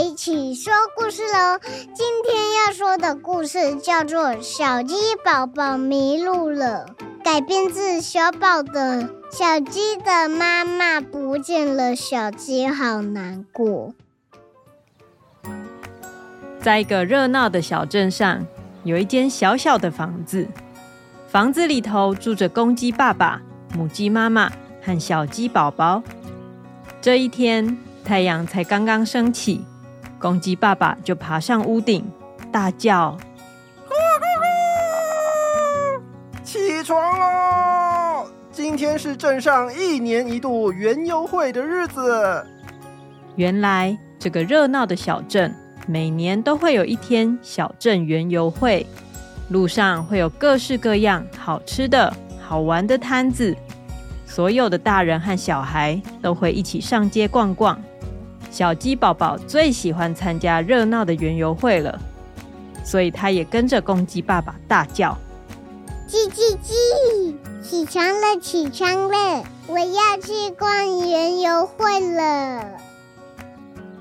一起说故事喽！今天要说的故事叫做《小鸡宝宝迷路了》，改编自小宝的《小鸡的妈妈不见了》，小鸡好难过。在一个热闹的小镇上，有一间小小的房子，房子里头住着公鸡爸爸、母鸡妈妈和小鸡宝宝。这一天，太阳才刚刚升起，公鸡爸爸就爬上屋顶，大叫：“起床喽！今天是镇上一年一度园游会的日子。”原来，这个热闹的小镇每年都会有一天小镇园游会，路上会有各式各样好吃的好玩的摊子，所有的大人和小孩都会一起上街逛逛。小鸡宝宝最喜欢参加热闹的园游会了，所以它也跟着公鸡爸爸大叫：“叽叽叽！起床了，起床了！我要去逛园游会了。”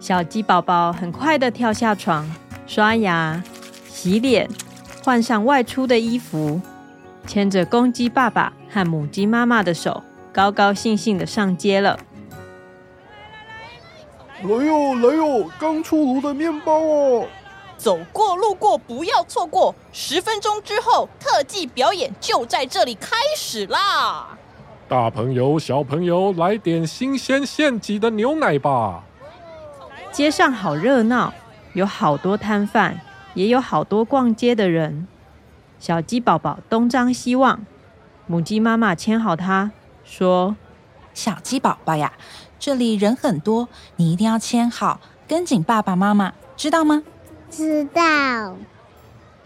小鸡宝宝很快的跳下床，刷牙、洗脸，换上外出的衣服，牵着公鸡爸爸和母鸡妈妈的手，高高兴兴的上街了。来哟来哟，刚出炉的面包哦！走过路过不要错过，十分钟之后特技表演就在这里开始啦！大朋友小朋友，来点新鲜现挤的牛奶吧！街上好热闹，有好多摊贩，也有好多逛街的人。小鸡宝宝东张西望，母鸡妈妈牵好它，说：“小鸡宝宝呀。”这里人很多，你一定要牵好，跟紧爸爸妈妈，知道吗？知道。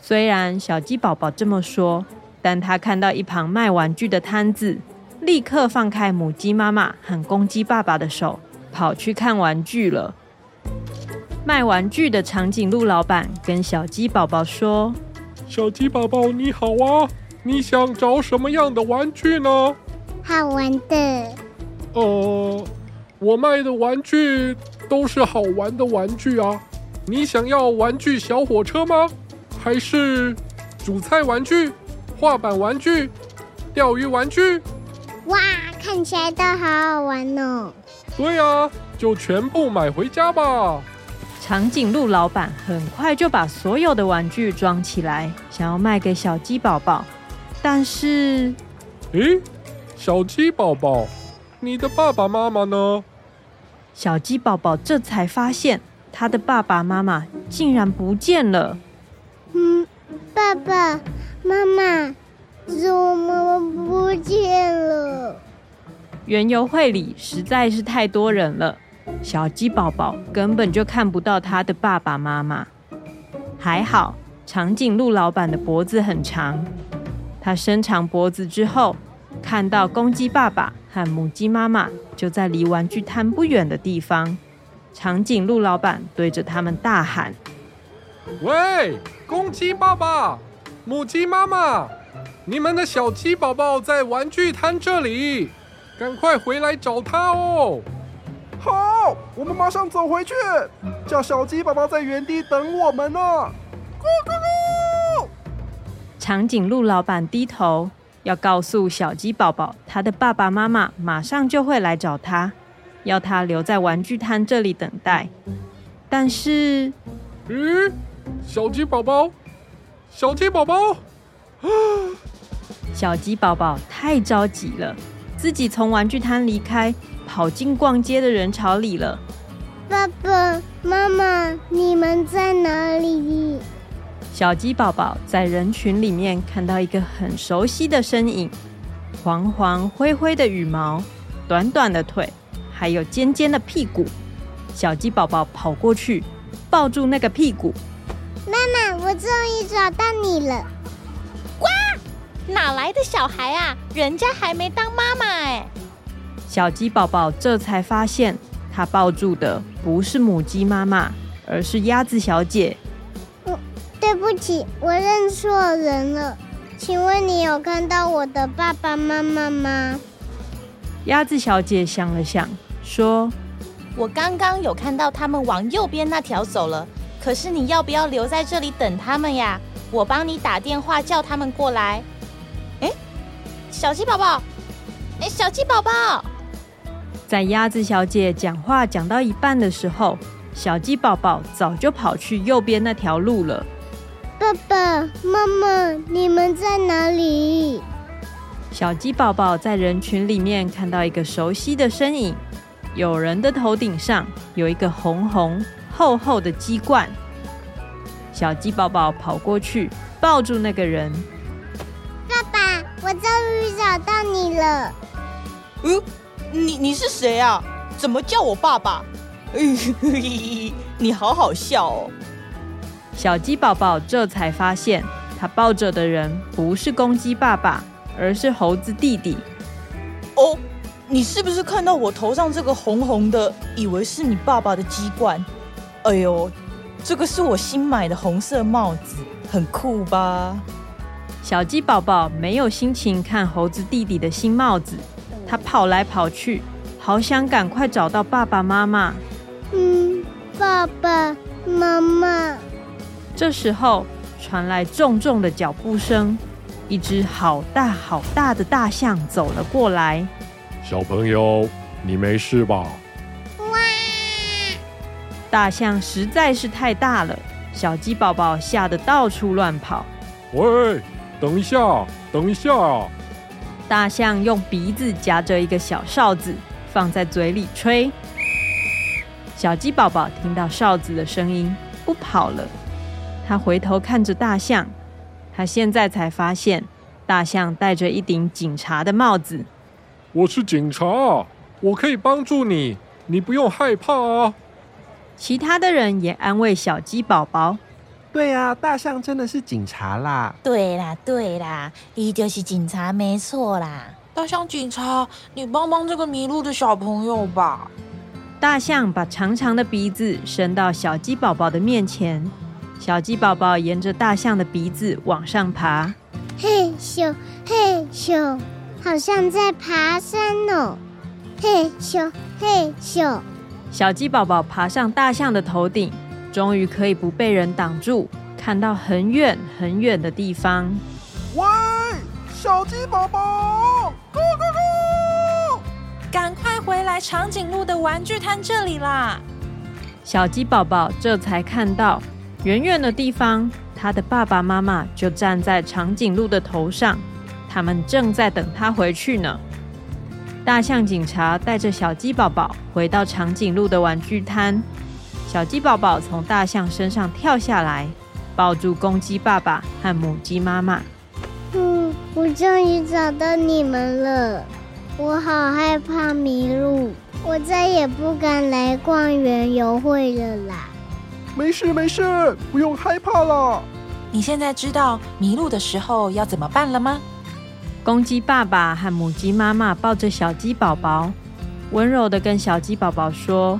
虽然小鸡宝宝这么说，但他看到一旁卖玩具的摊子，立刻放开母鸡妈妈和公鸡爸爸的手，跑去看玩具了。卖玩具的长颈鹿老板跟小鸡宝宝说：“小鸡宝宝你好啊，你想找什么样的玩具呢？”好玩的。呃。我卖的玩具都是好玩的玩具啊！你想要玩具小火车吗？还是煮菜玩具、画板玩具、钓鱼玩具？哇，看起来都好好玩哦！对啊，就全部买回家吧。长颈鹿老板很快就把所有的玩具装起来，想要卖给小鸡宝宝。但是，诶，小鸡宝宝，你的爸爸妈妈呢？小鸡宝宝这才发现，他的爸爸妈妈竟然不见了。嗯，爸爸妈妈怎么不见了？园游会里实在是太多人了，小鸡宝宝根本就看不到他的爸爸妈妈。还好，长颈鹿老板的脖子很长，他伸长脖子之后，看到公鸡爸爸和母鸡妈妈就在离玩具摊不远的地方，长颈鹿老板对着他们大喊：“喂，公鸡爸爸，母鸡妈妈，你们的小鸡宝宝在玩具摊这里，赶快回来找他哦！”好，我们马上走回去，叫小鸡宝宝在原地等我们呢。咕咕咕！长颈鹿老板低头。要告诉小鸡宝宝，他的爸爸妈妈马上就会来找他，要他留在玩具摊这里等待。但是，咦，小鸡宝宝，小鸡宝宝，啊！小鸡宝宝太着急了，自己从玩具摊离开，跑进逛街的人潮里了。爸爸妈妈，你们在哪里？小鸡宝宝在人群里面看到一个很熟悉的身影，黄黄灰灰的羽毛，短短的腿，还有尖尖的屁股。小鸡宝宝跑过去，抱住那个屁股。妈妈，我终于找到你了！呱，哪来的小孩啊？人家还没当妈妈哎！小鸡宝宝这才发现，他抱住的不是母鸡妈妈，而是鸭子小姐。嗯，对不起，我认错人了。请问你有看到我的爸爸妈妈吗？鸭子小姐想了想，说：“我刚刚有看到他们往右边那条走了。可是你要不要留在这里等他们呀？我帮你打电话叫他们过来。”哎，小鸡宝宝，哎，小鸡宝宝，在鸭子小姐讲话讲到一半的时候，小鸡宝宝早就跑去右边那条路了。爸爸妈妈，你们在哪里？小鸡宝宝在人群里面看到一个熟悉的身影，有人的头顶上有一个红红厚厚的鸡冠。小鸡宝宝跑过去抱住那个人。爸爸，我终于找到你了。嗯，你你是谁啊？怎么叫我爸爸？你好好笑哦。小鸡宝宝这才发现，他抱着的人不是公鸡爸爸。而是猴子弟弟。哦，你是不是看到我头上这个红红的，以为是你爸爸的鸡冠？哎呦，这个是我新买的红色帽子，很酷吧？小鸡宝宝没有心情看猴子弟弟的新帽子，他跑来跑去，好想赶快找到爸爸妈妈。嗯，爸爸妈妈。这时候传来重重的脚步声。一只好大好大的大象走了过来。小朋友，你没事吧？哇！大象实在是太大了，小鸡宝宝吓得到处乱跑。喂，等一下，等一下！大象用鼻子夹着一个小哨子，放在嘴里吹。小鸡宝宝听到哨子的声音，不跑了。他回头看着大象。他现在才发现，大象戴着一顶警察的帽子。我是警察，我可以帮助你，你不用害怕啊。其他的人也安慰小鸡宝宝：“对啊，大象真的是警察啦。”“对啦，对啦，你就是警察，没错啦。”“大象警察，你帮帮这个迷路的小朋友吧。”大象把长长的鼻子伸到小鸡宝宝的面前。小鸡宝宝沿着大象的鼻子往上爬，嘿咻嘿咻，好像在爬山哦。嘿咻嘿咻，小鸡宝宝爬上大象的头顶，终于可以不被人挡住，看到很远很远的地方。喂，小鸡宝宝，咕咕咕，赶快回来！长颈鹿的玩具摊这里啦！小鸡宝宝这才看到。远远的地方，他的爸爸妈妈就站在长颈鹿的头上，他们正在等他回去呢。大象警察带着小鸡宝宝回到长颈鹿的玩具摊，小鸡宝宝从大象身上跳下来，抱住公鸡爸爸和母鸡妈妈。嗯，我终于找到你们了，我好害怕迷路，我再也不敢来逛园游会了啦。没事没事，不用害怕了。你现在知道迷路的时候要怎么办了吗？公鸡爸爸和母鸡妈妈抱着小鸡宝宝，温柔的跟小鸡宝宝说：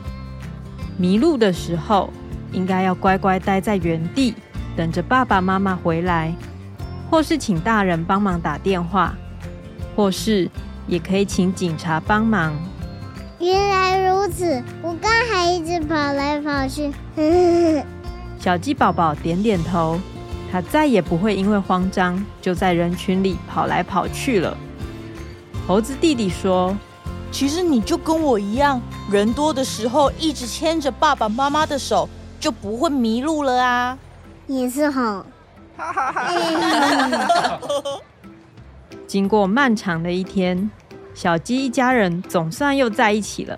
迷路的时候应该要乖乖待在原地，等着爸爸妈妈回来，或是请大人帮忙打电话，或是也可以请警察帮忙。我刚还一直跑来跑去。小鸡宝宝点点头，他再也不会因为慌张就在人群里跑来跑去了。猴子弟弟说：“其实你就跟我一样，人多的时候一直牵着爸爸妈妈的手，就不会迷路了啊。”也是哈。经过漫长的一天。小鸡一家人总算又在一起了。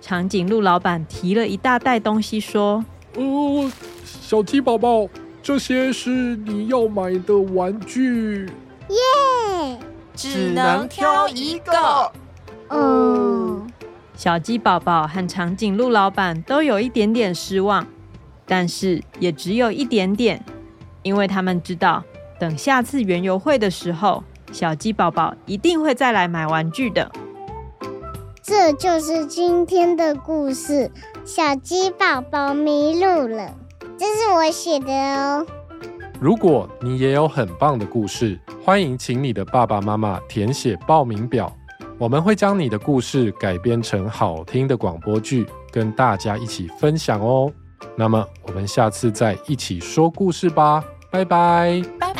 长颈鹿老板提了一大袋东西，说：“哦，小鸡宝宝，这些是你要买的玩具。”耶！只能挑一个。哦。小鸡宝宝和长颈鹿老板都有一点点失望。但是也只有一点点，因为他们知道，等下次园游会的时候，小鸡宝宝一定会再来买玩具的。这就是今天的故事，小鸡宝宝迷路了。这是我写的哦。如果你也有很棒的故事，欢迎请你的爸爸妈妈填写报名表，我们会将你的故事改编成好听的广播剧，跟大家一起分享哦。那么我们下次再一起说故事吧，拜拜，拜拜拜。